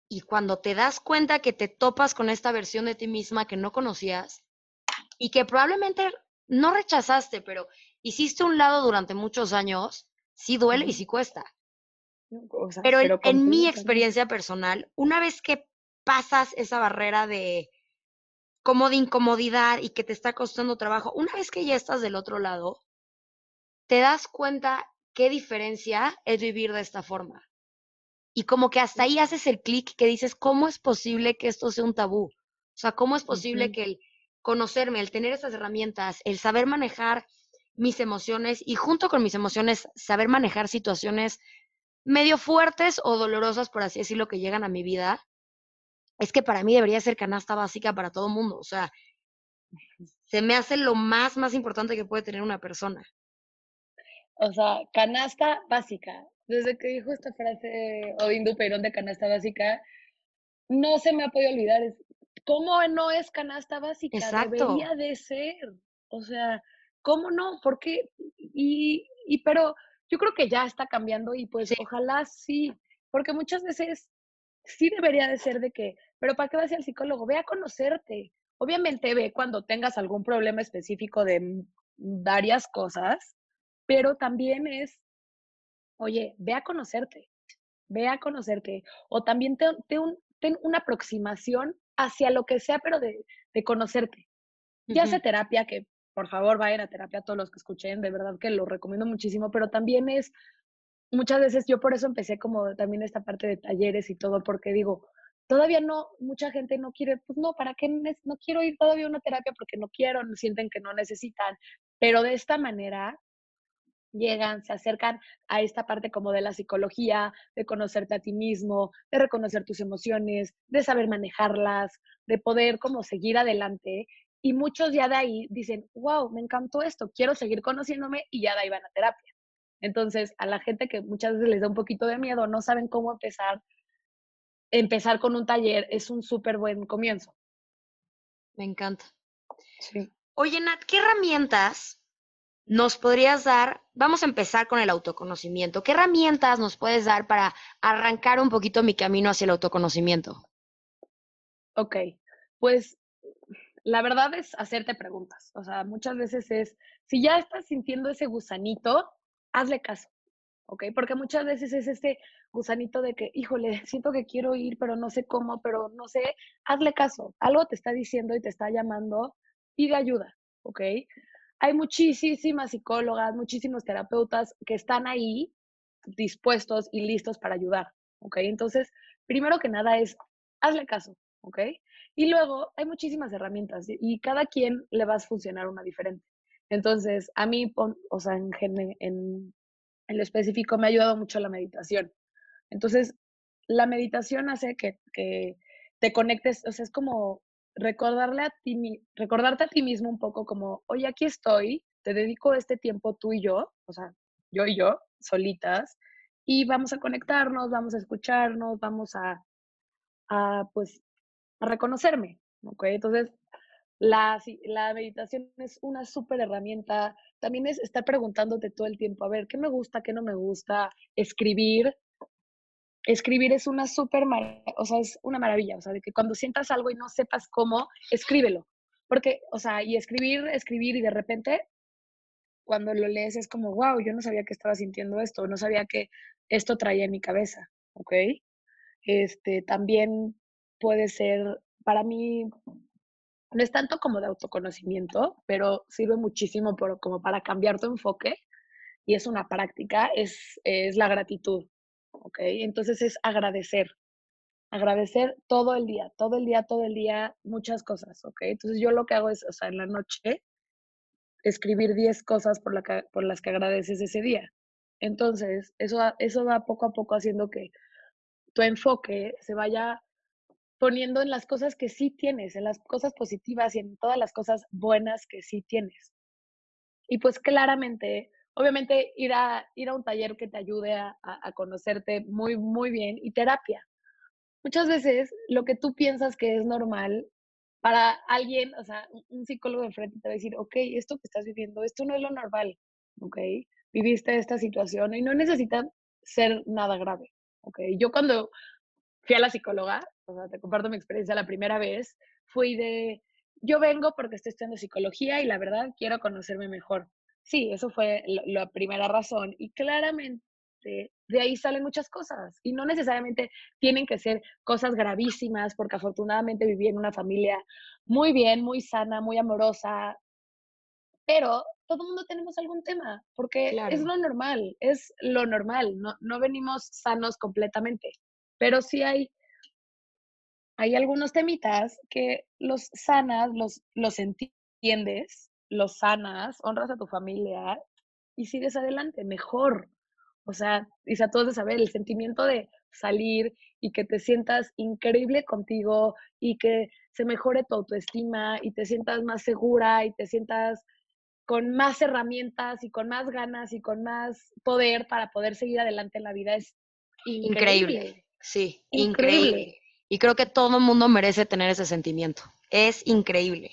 y cuando te das cuenta que te topas con esta versión de ti misma que no conocías y que probablemente no rechazaste, pero hiciste un lado durante muchos años, sí duele y sí cuesta. Pero, en, mi experiencia personal, una vez que pasas esa barrera de como de incomodidad y que te está costando trabajo, una vez que ya estás del otro lado, te das cuenta qué diferencia es vivir de esta forma. Y como que hasta ahí haces el clic que dices, ¿cómo es posible que esto sea un tabú? O sea, ¿cómo es posible que el conocerme, el tener esas herramientas, el saber manejar mis emociones y junto con mis emociones saber manejar situaciones medio fuertes o dolorosas, por así decirlo, que llegan a mi vida, es que para mí debería ser canasta básica para todo mundo. O sea, se me hace lo más, más importante que puede tener una persona. O sea, canasta básica. Desde que dijo esta frase Odín Perón de canasta básica, no se me ha podido olvidar. ¿Cómo no es canasta básica? Exacto. Debería de ser. O sea, ¿cómo no? ¿Por qué? Y, y pero yo creo que ya está cambiando y pues ojalá sí, porque muchas veces sí debería de ser de que, pero ¿para qué vas al psicólogo? Ve a conocerte. Obviamente ve cuando tengas algún problema específico de varias cosas, pero también es, oye, ve a conocerte, ve a conocerte. O también ten, ten, una aproximación hacia lo que sea, pero de, de conocerte. Ya sea terapia, que por favor vayan a terapia todos los que escuchen, de verdad que lo recomiendo muchísimo, pero también es, muchas veces yo por eso empecé como también esta parte de talleres y todo, porque digo, todavía no, mucha gente no quiere, pues no, ¿para qué no quiero ir todavía a una terapia? Porque no quiero, sienten que no necesitan, pero de esta manera llegan, se acercan a esta parte como de la psicología, de conocerte a ti mismo, de reconocer tus emociones, de saber manejarlas, de poder como seguir adelante y muchos ya de ahí dicen, wow, me encantó esto, quiero seguir conociéndome y ya de ahí van a terapia. Entonces, a la gente que muchas veces les da un poquito de miedo, no saben cómo empezar, empezar con un taller es un súper buen comienzo. Me encanta. Sí. Oye, Nat, ¿qué herramientas nos podrías dar? Vamos a empezar con el autoconocimiento. ¿Qué herramientas nos puedes dar para arrancar un poquito mi camino hacia el autoconocimiento? Ok, pues la verdad es hacerte preguntas. O sea, muchas veces es, si ya estás sintiendo ese gusanito, hazle caso, ¿ok? Porque muchas veces es este gusanito de que, híjole, siento que quiero ir, pero no sé cómo, pero no sé, hazle caso. Algo te está diciendo y te está llamando, pide ayuda, ¿ok? Hay muchísimas psicólogas, muchísimos terapeutas que están ahí dispuestos y listos para ayudar, ¿ok? Entonces, primero que nada es, hazle caso, Y luego hay muchísimas herramientas y cada quien le va a funcionar una diferente. Entonces, a mí, o sea, en, en, en lo específico me ha ayudado mucho la meditación. Entonces, la meditación hace que, que te conectes, o sea, es como recordarle a ti, recordarte a ti mismo un poco como, oye, aquí estoy, te dedico este tiempo tú y yo, o sea, yo y yo, solitas, y vamos a conectarnos, vamos a escucharnos, vamos a, a pues, a reconocerme, ¿ok? Entonces, la, la meditación es una súper herramienta. También es estar preguntándote todo el tiempo, a ver, ¿qué me gusta, qué no me gusta? Escribir. Escribir es una súper, o sea, es una maravilla. O sea, de que cuando sientas algo y no sepas cómo, escríbelo. Porque, o sea, y escribir, escribir y de repente, cuando lo lees es como, wow, yo no sabía que estaba sintiendo esto, no sabía que esto traía en mi cabeza, ¿ok? Este, también puede ser, para mí, no es tanto como de autoconocimiento, pero sirve muchísimo por, como para cambiar tu enfoque y es una práctica, es, es la gratitud, ¿ok? Entonces es agradecer, agradecer todo el día, todo el día, todo el día, muchas cosas, ¿ok? Entonces yo lo que hago es, o sea, en la noche, escribir 10 cosas por, la por las que agradeces ese día. Entonces, eso, eso va poco a poco haciendo que tu enfoque se vaya poniendo en las cosas que sí tienes, en las cosas positivas y en todas las cosas buenas que sí tienes. Y pues claramente, obviamente ir a, ir a un taller que te ayude a, conocerte muy, muy bien y terapia. Muchas veces lo que tú piensas que es normal, para alguien, o sea, un psicólogo de frente te va a decir, ok, esto que estás viviendo, esto no es lo normal, ok, viviste esta situación y no necesita ser nada grave, ok. Yo cuando fui a la psicóloga, o sea, te comparto mi experiencia la primera vez, fui de, yo vengo porque estoy estudiando psicología y la verdad quiero conocerme mejor. Sí, eso fue la primera razón y claramente de ahí salen muchas cosas y no necesariamente tienen que ser cosas gravísimas porque afortunadamente viví en una familia muy bien, muy sana, muy amorosa, pero todo el mundo tenemos algún tema porque es lo normal, es lo normal, no, no venimos sanos completamente pero sí hay hay algunos temitas que los sanas, los, los entiendes, los sanas, honras a tu familia y sigues adelante, mejor. O sea, y a todos de saber el sentimiento de salir y que te sientas increíble contigo y que se mejore tu autoestima y te sientas más segura y te sientas con más herramientas y con más ganas y con más poder para poder seguir adelante en la vida es increíble. Sí, increíble. Y creo que todo el mundo merece tener ese sentimiento. Es increíble.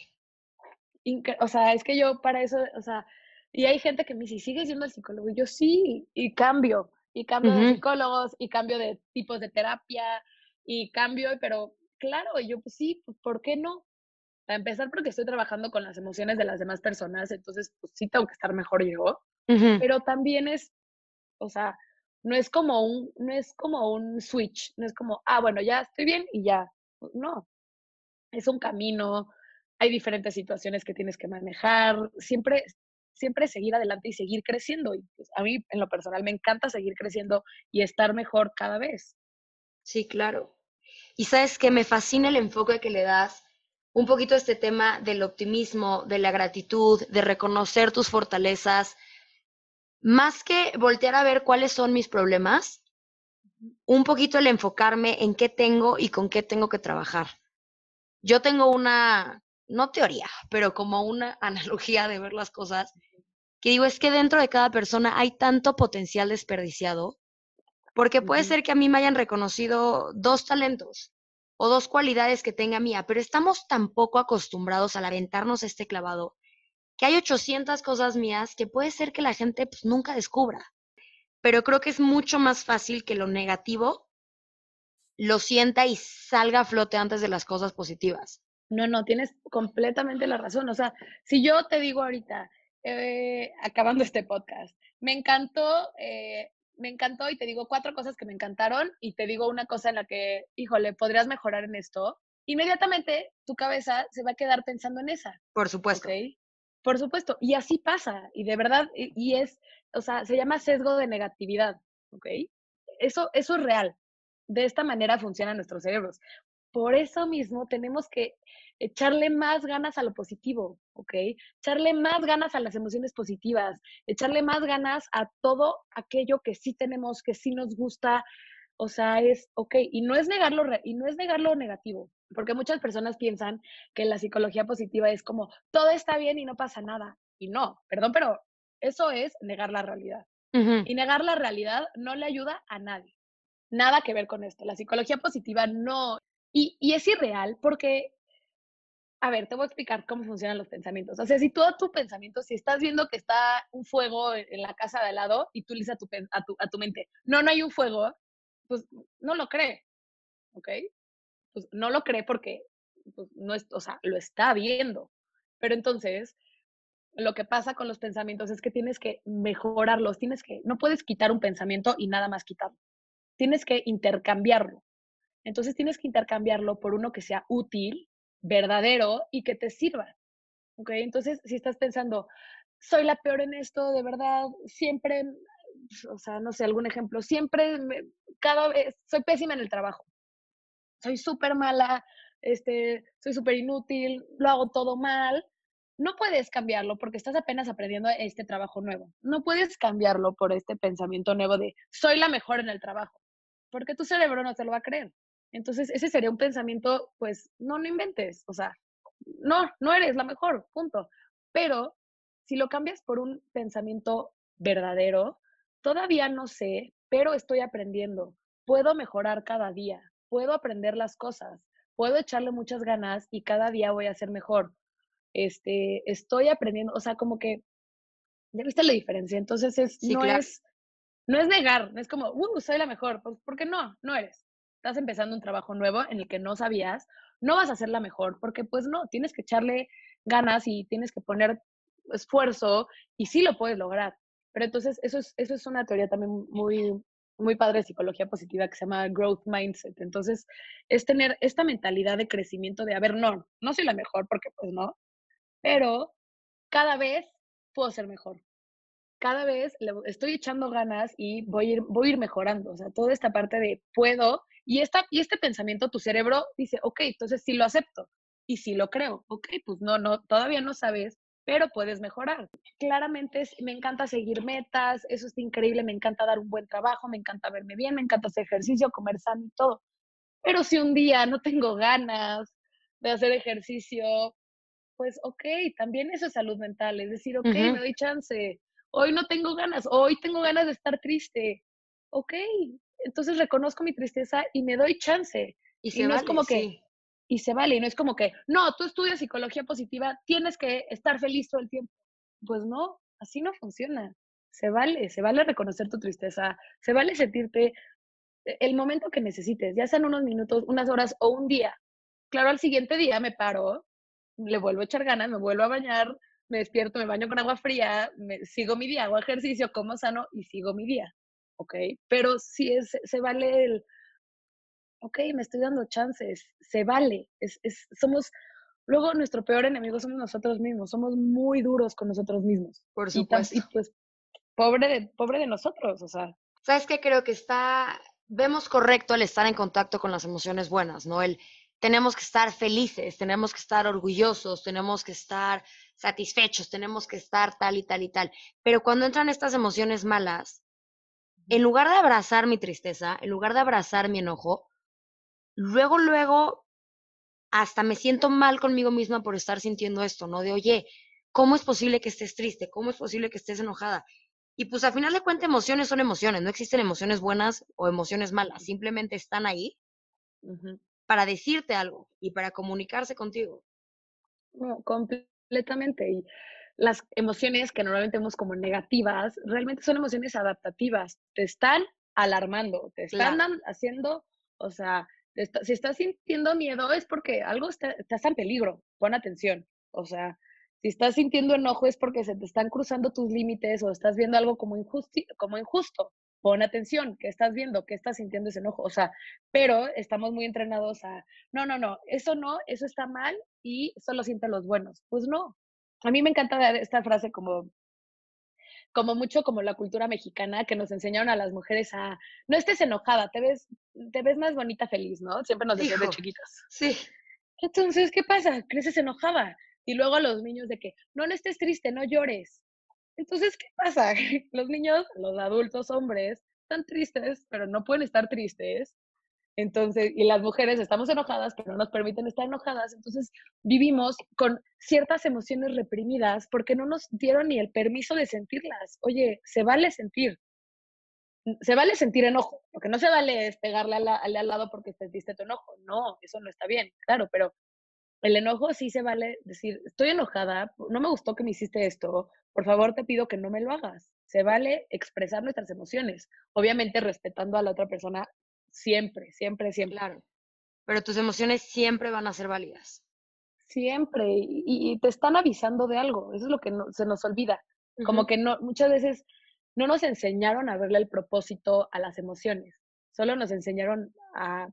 o sea, es que yo para eso, o sea, y hay gente que me dice, ¿sigues yendo al psicólogo? Y yo sí, y cambio, y cambio de psicólogos, y cambio de tipos de terapia, y cambio, pero claro, y yo pues sí, pues ¿por qué no? Para empezar, porque estoy trabajando con las emociones de las demás personas, entonces pues sí tengo que estar mejor yo, pero también es, o sea, no es como un, no es como un switch, no es como, ah, bueno, ya estoy bien y ya. No, es un camino, hay diferentes situaciones que tienes que manejar, siempre, siempre seguir adelante y seguir creciendo. Y pues, a mí, en lo personal, me encanta seguir creciendo y estar mejor cada vez. Sí, claro. Y sabes que me fascina el enfoque que le das un poquito este tema del optimismo, de la gratitud, de reconocer tus fortalezas, más que voltear a ver cuáles son mis problemas, un poquito el enfocarme en qué tengo y con qué tengo que trabajar. Yo tengo una, no teoría, pero como una analogía de ver las cosas, que digo, es que dentro de cada persona hay tanto potencial desperdiciado, porque puede ser que a mí me hayan reconocido dos talentos o dos cualidades que tenga mía, pero estamos tan poco acostumbrados al aventarnos este clavado que hay 800 cosas mías que puede ser que la gente pues, nunca descubra. Pero creo que es mucho más fácil que lo negativo lo sienta y salga a flote antes de las cosas positivas. No, no, tienes completamente la razón. O sea, si yo te digo ahorita, eh, acabando este podcast, me encantó, eh, me encantó y te digo cuatro cosas que me encantaron y te digo una cosa en la que, híjole, podrías mejorar en esto, inmediatamente tu cabeza se va a quedar pensando en esa. Por supuesto. Por supuesto, y así pasa, y de verdad, y, es, o sea, se llama sesgo de negatividad, ¿ok? Eso, eso es real. De esta manera funcionan nuestros cerebros. Por eso mismo tenemos que echarle más ganas a lo positivo, ¿ok? Echarle más ganas a las emociones positivas, echarle más ganas a todo aquello que sí tenemos, que sí nos gusta, o sea, es, ok, y no es negarlo, y no es negar lo negativo, porque muchas personas piensan que la psicología positiva es como todo está bien y no pasa nada. Y no, perdón, pero eso es negar la realidad. Y negar la realidad no le ayuda a nadie. Nada que ver con esto. La psicología positiva no. Y, y es irreal porque, a ver, te voy a explicar cómo funcionan los pensamientos. O sea, si todo tu pensamiento, si estás viendo que está un fuego en la casa de al lado y tú le dices a tu, a tu, a tu mente, no, no hay un fuego, pues no lo cree. ¿Ok? Pues no lo cree porque pues, no es, o sea, lo está viendo. Pero entonces, lo que pasa con los pensamientos es que tienes que mejorarlos, tienes que, no puedes quitar un pensamiento y nada más quitarlo. Tienes que intercambiarlo. Entonces tienes que intercambiarlo por uno que sea útil, verdadero y que te sirva. ¿Ok? Entonces, si estás pensando, soy la peor en esto, de verdad, siempre, o sea, no sé, algún ejemplo, siempre, cada vez, soy pésima en el trabajo soy súper mala, este, soy súper inútil, lo hago todo mal. No puedes cambiarlo porque estás apenas aprendiendo este trabajo nuevo. No puedes cambiarlo por este pensamiento nuevo de soy la mejor en el trabajo, porque tu cerebro no te lo va a creer. Entonces, ese sería un pensamiento, pues, no, no inventes, o sea, no, no eres la mejor, punto. Pero si lo cambias por un pensamiento verdadero, todavía no sé, pero estoy aprendiendo. Puedo mejorar cada día puedo aprender las cosas, puedo echarle muchas ganas y cada día voy a ser mejor. Este, estoy aprendiendo, o sea, como que, ¿ya viste la diferencia? Entonces es, no es, no es negar, no es como, uh, soy la mejor, pues, porque no, no eres. Estás empezando un trabajo nuevo en el que no sabías, no vas a ser la mejor, porque pues no, tienes que echarle ganas y tienes que poner esfuerzo y sí lo puedes lograr. Pero entonces eso es, eso es una teoría también muy, muy padre de psicología positiva que se llama growth mindset. Entonces, es tener esta mentalidad de crecimiento de, a ver, no, no soy la mejor porque pues no, pero cada vez puedo ser mejor. Cada vez le estoy echando ganas y voy a, ir, voy a ir mejorando. O sea, toda esta parte de puedo Y, esta, y este pensamiento, tu cerebro dice, ok, entonces sí lo acepto y sí lo creo. Ok, pues no, no, todavía no sabes, pero puedes mejorar. Claramente me encanta seguir metas, eso es increíble, me encanta dar un buen trabajo, me encanta verme bien, me encanta hacer ejercicio, comer sano y todo. Pero si un día no tengo ganas de hacer ejercicio, pues ok, también eso es salud mental, es decir, ok, me doy chance, hoy no tengo ganas, hoy tengo ganas de estar triste, ok, entonces reconozco mi tristeza y me doy chance. Y, no es como que, y se vale, y no es como que, no, tú estudias psicología positiva, tienes que estar feliz todo el tiempo. Pues no, así no funciona. Se vale, se vale reconocer tu tristeza, se vale sentirte e, el momento que necesites, ya sean unos minutos, unas horas o un día. Claro, al siguiente día me paro, le vuelvo a echar ganas, me vuelvo a bañar, me despierto, me baño con agua fría, me, sigo mi día, hago ejercicio, como sano y sigo mi día. ¿Ok? Pero si es, se vale el, ok, me estoy dando chances, se vale. Es, es, somos, luego nuestro peor enemigo somos nosotros mismos, somos muy duros con nosotros mismos. Por supuesto. Y, pues, pobre de, pobre de nosotros, o sea. ¿Sabes qué? Creo que está, vemos correcto el estar en contacto con las emociones buenas, ¿no? El tenemos que estar felices, tenemos que estar orgullosos, tenemos que estar satisfechos, tenemos que estar tal y tal y tal. Pero cuando entran estas emociones malas, en lugar de abrazar mi tristeza, en lugar de abrazar mi enojo, luego, luego, hasta me siento mal conmigo misma por estar sintiendo esto, ¿no? De, oye, ¿cómo es posible que estés triste? ¿Cómo es posible que estés enojada? Y pues al final de cuentas, emociones son emociones, no existen emociones buenas o emociones malas, simplemente están ahí para decirte algo y para comunicarse contigo. completamente. Y las emociones que normalmente vemos como negativas, realmente son emociones adaptativas. Te están alarmando, te están haciendo, o sea, si estás sintiendo miedo es porque algo está, estás en peligro, pon atención. O sea, si estás sintiendo enojo es porque se te están cruzando tus límites o estás viendo algo como, como injusto. Pon atención, ¿qué estás viendo? ¿Qué estás sintiendo ese enojo? O sea, pero estamos muy entrenados a, no, no, no, eso no, eso está mal y solo sienten los buenos. Pues no. A mí me encanta esta frase como como mucho como la cultura mexicana que nos enseñaron a las mujeres a no estés enojada, te ves, te ves más bonita feliz, ¿no? Siempre nos decían de chiquitos. Sí. Entonces, ¿qué pasa? Creces enojada. Y luego a los niños de que no, no estés triste, no llores. Entonces, ¿qué pasa? Los niños, los adultos hombres, están tristes, pero no pueden estar tristes entonces, y las mujeres estamos enojadas, pero no nos permiten estar enojadas. Entonces, vivimos con ciertas emociones reprimidas porque no nos dieron ni el permiso de sentirlas. Oye, se vale sentir. Se vale sentir enojo. Lo que no se vale es pegarle al, al, lado porque sentiste tu enojo. No, eso no está bien, claro, pero el enojo sí se vale decir, estoy enojada, no me gustó que me hiciste esto, por favor te pido que no me lo hagas. Se vale expresar nuestras emociones, obviamente respetando a la otra persona Siempre, siempre, siempre. Claro. Pero tus emociones siempre van a ser válidas. Siempre. Y, te están avisando de algo. Eso es lo que se nos olvida. Como que no, muchas veces no nos enseñaron a verle el propósito a las emociones. Solo nos enseñaron a,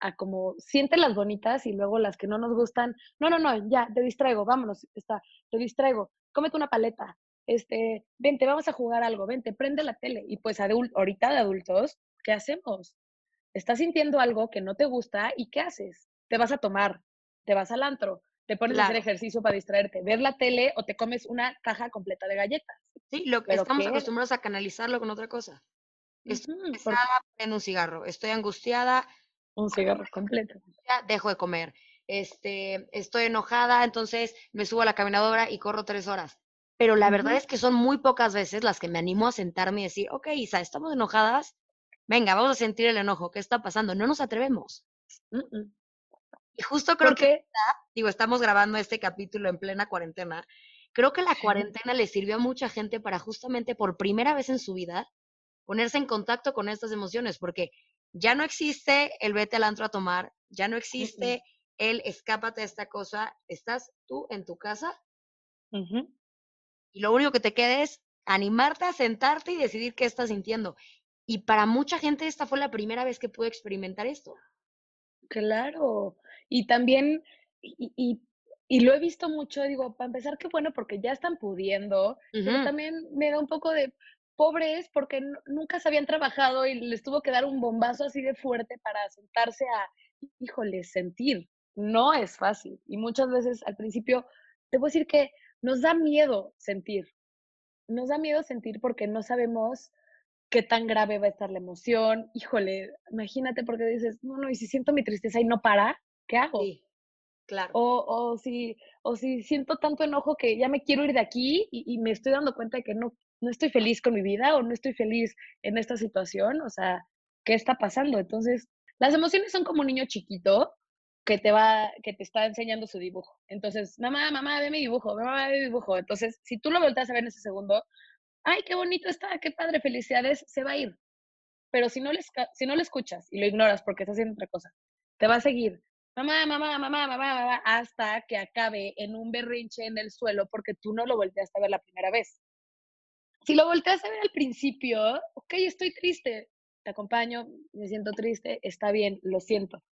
a, como siente las bonitas y luego las que no nos gustan. No, no, no, ya, te distraigo, vámonos, está, te distraigo, cómete una paleta, este, vente, vamos a jugar algo, vente, prende la tele. Y pues ahorita de adultos, ¿qué hacemos? Estás sintiendo algo que no te gusta y ¿qué haces? Te vas a tomar, te vas al antro, te pones a hacer ejercicio para distraerte, ver la tele o te comes una caja completa de galletas. Sí, lo que estamos acostumbrados a canalizarlo con otra cosa. Estoy en un cigarro, estoy angustiada. Un cigarro completo. Dejo de comer. Este, estoy enojada, entonces me subo a la caminadora y corro tres horas. Pero la verdad es que son muy pocas veces las que me animo a sentarme y decir, ok, Isa, estamos enojadas, venga, vamos a sentir el enojo, ¿qué está pasando? No nos atrevemos. Y justo creo que, digo, estamos grabando este capítulo en plena cuarentena. Creo que la cuarentena le sirvió a mucha gente para justamente por primera vez en su vida ponerse en contacto con estas emociones, porque ya no existe el vete al antro a tomar, ya no existe el escápate de esta cosa, estás tú en tu casa y lo único que te queda es animarte a sentarte y decidir qué estás sintiendo. Y para mucha gente esta fue la primera vez que pude experimentar esto. Claro. Y también, y, y, lo he visto mucho, digo, para empezar, qué bueno, porque ya están pudiendo, pero también me da un poco de, pobres porque nunca se habían trabajado y les tuvo que dar un bombazo así de fuerte para sentarse a, híjole, sentir. No es fácil. Y muchas veces al principio, te puedo decir que nos da miedo sentir. Nos da miedo sentir porque no sabemos qué tan grave va a estar la emoción. Híjole, imagínate porque dices, no, no, y si siento mi tristeza y no para, ¿qué hago? Sí, claro. O, o, si, o si siento tanto enojo que ya me quiero ir de aquí y, y, me estoy dando cuenta de que no, no estoy feliz con mi vida o no estoy feliz en esta situación, o sea, ¿qué está pasando? Entonces, las emociones son como un niño chiquito que te va, que te está enseñando su dibujo. Entonces, mamá, mamá, ve mi dibujo, mamá, ve mi dibujo. Entonces, si tú lo volteas a ver en ese segundo, ay, qué bonito está, qué padre, felicidades, se va a ir. Pero si no, le, si no lo escuchas y lo ignoras porque está haciendo otra cosa, te va a seguir. Mamá, mamá, mamá, mamá, mamá, hasta que acabe en un berrinche en el suelo porque tú no lo volteaste a ver la primera vez. Si lo volteas a ver al principio, ok, estoy triste, te acompaño, me siento triste, está bien, lo siento.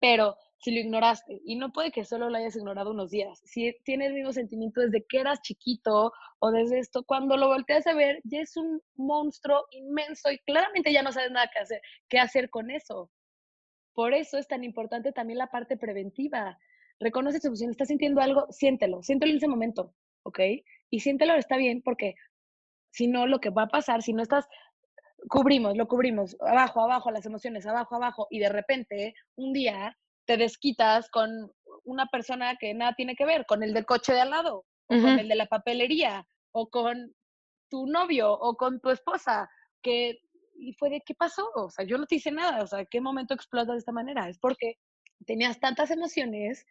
Pero si lo ignoraste, y no puede que solo lo hayas ignorado unos días, si tienes el mismo sentimiento desde que eras chiquito o desde esto, cuando lo volteas a ver, ya es un monstruo inmenso y claramente ya no sabes nada que hacer, qué hacer con eso. Por eso es tan importante también la parte preventiva. Reconoce tu emoción, estás sintiendo algo, siéntelo, siéntelo en ese momento, ¿ok? Y siéntelo, está bien, porque si no, lo que va a pasar, si no estás, cubrimos, lo cubrimos, abajo, abajo, las emociones, abajo, abajo, y de repente un día te desquitas con una persona que nada tiene que ver, con el del coche de al lado, o con el de la papelería, o con tu novio, o con tu esposa, que, y fue de, ¿qué pasó? O sea, yo no te hice nada, o sea, ¿qué momento explotas de esta manera? Es porque tenías tantas emociones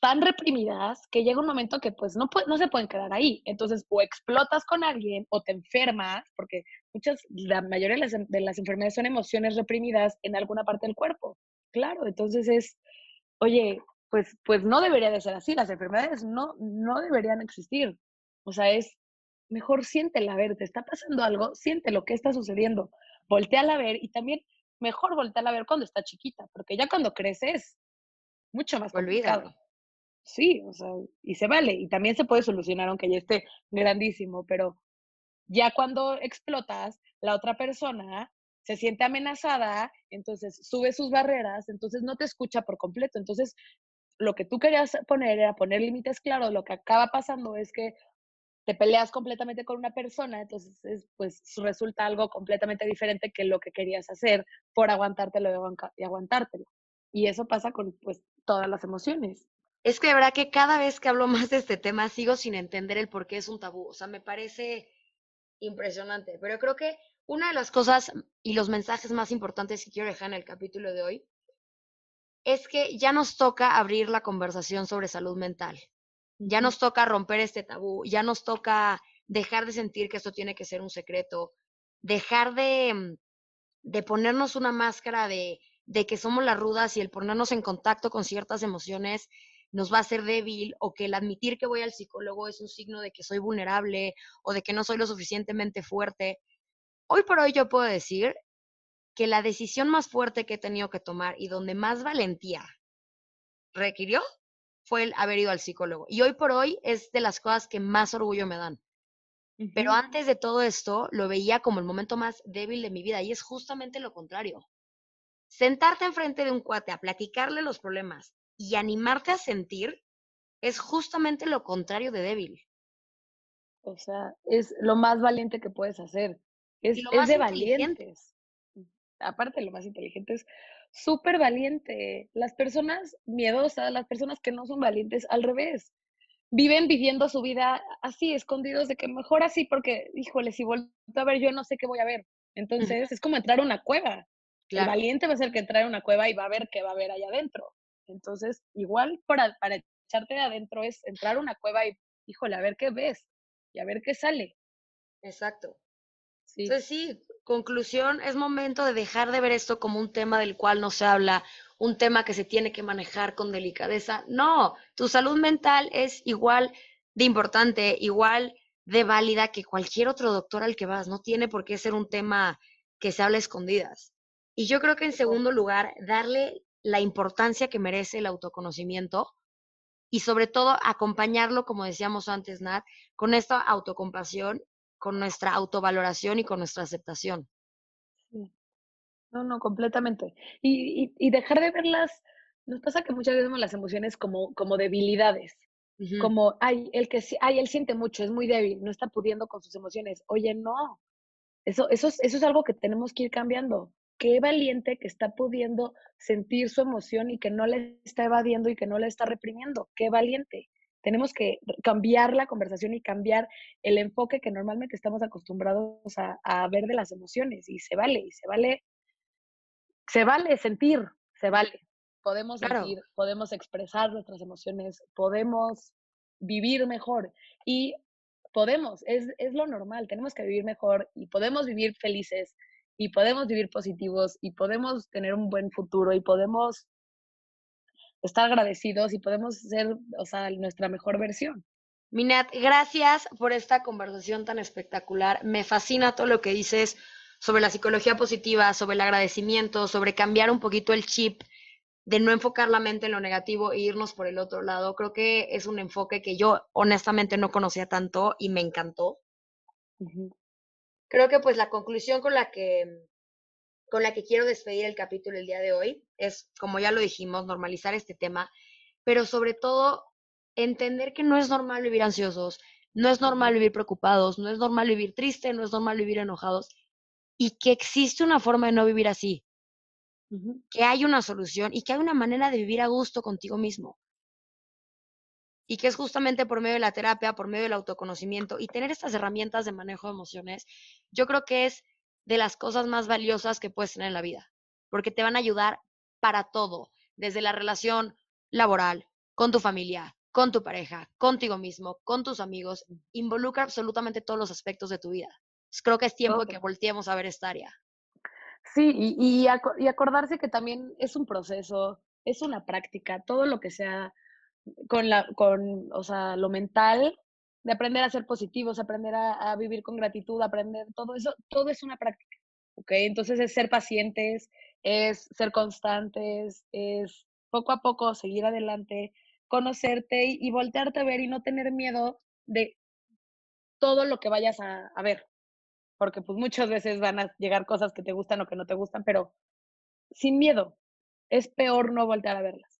tan reprimidas que llega un momento que pues no, no se pueden quedar ahí. Entonces, o explotas con alguien o te enfermas, porque muchas, la mayoría de las, de las enfermedades son emociones reprimidas en alguna parte del cuerpo. Claro, entonces es, oye, pues, pues no debería de ser así, las enfermedades no, no deberían existir. O sea, es mejor siéntela a ver, te está pasando algo, siente lo que está sucediendo, volteala a ver y también mejor volteala a ver cuando está chiquita, porque ya cuando creces, mucho más complicado. Sí, o sea, y se vale. Y también se puede solucionar aunque ya esté grandísimo, pero ya cuando explotas, la otra persona se siente amenazada, entonces sube sus barreras, entonces no te escucha por completo. Entonces, lo que tú querías poner era poner límites claros. Lo que acaba pasando es que te peleas completamente con una persona, entonces pues resulta algo completamente diferente que lo que querías hacer por aguantártelo y aguantártelo. Y eso pasa con pues todas las emociones. Es que de verdad que cada vez que hablo más de este tema sigo sin entender el por qué es un tabú. O sea, me parece impresionante. Pero creo que una de las cosas y los mensajes más importantes que quiero dejar en el capítulo de hoy es que ya nos toca abrir la conversación sobre salud mental. Ya nos toca romper este tabú, ya nos toca dejar de sentir que esto tiene que ser un secreto, dejar de, de ponernos una máscara de, de que somos las rudas y el ponernos en contacto con ciertas emociones nos va a hacer débil o que el admitir que voy al psicólogo es un signo de que soy vulnerable o de que no soy lo suficientemente fuerte. Hoy por hoy yo puedo decir que la decisión más fuerte que he tenido que tomar y donde más valentía requirió fue el haber ido al psicólogo. Y hoy por hoy es de las cosas que más orgullo me dan. Pero antes de todo esto lo veía como el momento más débil de mi vida y es justamente lo contrario. Sentarte enfrente de un cuate a platicarle los problemas y animarte a sentir es justamente lo contrario de débil. O sea, es lo más valiente que puedes hacer. Es, es de valientes. Aparte, lo más inteligente es súper valiente. Las personas miedosas, las personas que no son valientes, al revés. Viven viviendo su vida así, escondidos de que mejor así, porque, híjole, si vuelvo a ver, yo no sé qué voy a ver. Entonces, es como entrar a una cueva. El valiente va a ser que entrar a una cueva y va a ver qué va a haber allá adentro. Entonces, igual para, para echarte de adentro es entrar a una cueva y, híjole, a ver qué ves y a ver qué sale. Exacto. Sí. Entonces, sí, conclusión, es momento de dejar de ver esto como un tema del cual no se habla, un tema que se tiene que manejar con delicadeza. No, tu salud mental es igual de importante, igual de válida que cualquier otro doctor al que vas. No tiene por qué ser un tema que se hable escondidas. Y yo creo que en segundo lugar, darle la importancia que merece el autoconocimiento y sobre todo acompañarlo, como decíamos antes, Nat, con esta autocompasión con nuestra autovaloración y con nuestra aceptación. Sí. No, no, completamente. Y, y, dejar de verlas, nos pasa que muchas veces vemos las emociones como, como debilidades. Como, ay, el que ay, él siente mucho, es muy débil, no está pudiendo con sus emociones. Oye, no. Eso, eso, eso es algo que tenemos que ir cambiando. Qué valiente que está pudiendo sentir su emoción y que no le está evadiendo y que no le está reprimiendo. Qué valiente. Tenemos que cambiar la conversación y cambiar el enfoque que normalmente estamos acostumbrados a, a ver de las emociones. Y se vale, y se vale se vale sentir, se vale. Podemos sentir, podemos expresar nuestras emociones, podemos vivir mejor y podemos, es, es lo normal, tenemos que vivir mejor y podemos vivir felices y podemos vivir positivos y podemos tener un buen futuro y podemos estar agradecidos y podemos ser, o sea, nuestra mejor versión. Minat, gracias por esta conversación tan espectacular. Me fascina todo lo que dices sobre la psicología positiva, sobre el agradecimiento, sobre cambiar un poquito el chip de no enfocar la mente en lo negativo e irnos por el otro lado. Creo que es un enfoque que yo honestamente no conocía tanto y me encantó. Creo que pues la conclusión con la que con la que quiero despedir el capítulo el día de hoy es, como ya lo dijimos, normalizar este tema, pero sobre todo entender que no es normal vivir ansiosos, no es normal vivir preocupados, no es normal vivir triste, no es normal vivir enojados y que existe una forma de no vivir así, que hay una solución y que hay una manera de vivir a gusto contigo mismo. Y que es justamente por medio de la terapia, por medio del autoconocimiento y tener estas herramientas de manejo de emociones, yo creo que es de las cosas más valiosas que puedes tener en la vida, porque te van a ayudar para todo, desde la relación laboral, con tu familia, con tu pareja, contigo mismo, con tus amigos, involucra absolutamente todos los aspectos de tu vida. Creo que es tiempo de que volteemos a ver esta área. Sí, y, y, acordarse que también es un proceso, es una práctica, todo lo que sea con, la, con o sea, lo mental, de aprender a ser positivos, aprender a, vivir con gratitud, aprender todo eso, todo es una práctica, ¿ok? Entonces es ser pacientes, es ser constantes, es poco a poco seguir adelante, conocerte y, voltearte a ver y no tener miedo de todo lo que vayas a, a ver, porque pues muchas veces van a llegar cosas que te gustan o que no te gustan, pero sin miedo. Es peor no voltear a verlas.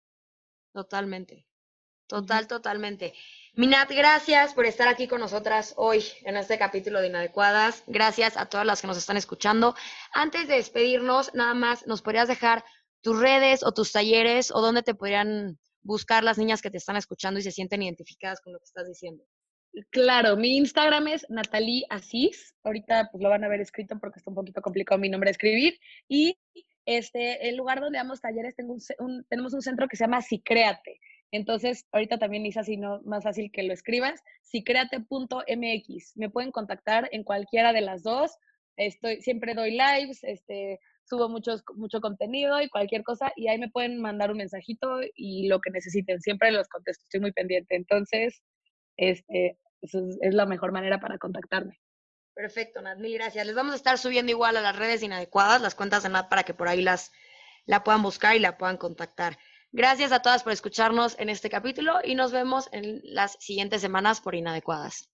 Totalmente. Total, totalmente. Minat, gracias por estar aquí con nosotras hoy en este capítulo de Inadecuadas. Gracias a todas las que nos están escuchando. Antes de despedirnos, nada más, ¿nos podrías dejar tus redes o tus talleres o dónde te podrían buscar las niñas que te están escuchando y se sienten identificadas con lo que estás diciendo? Claro, mi Instagram es Natalie Asís. Ahorita pues lo van a ver escrito porque está un poquito complicado mi nombre de escribir. Y este, el lugar donde damos talleres, tengo un, tenemos un centro que se llama Sicréate. Entonces, ahorita también es así, no más fácil que lo escribas, sicreate.mx. Me pueden contactar en cualquiera de las dos. Estoy, siempre doy lives, este, subo mucho contenido y cualquier cosa, y ahí me pueden mandar un mensajito y lo que necesiten. Siempre los contesto, estoy muy pendiente. Entonces, este, es, la mejor manera para contactarme. Perfecto, Nat, mil gracias. Les vamos a estar subiendo igual a las redes inadecuadas, las cuentas de Nat, para que por ahí las la puedan buscar y la puedan contactar. Gracias a todas por escucharnos en este capítulo y nos vemos en las siguientes semanas por Inadecuadas.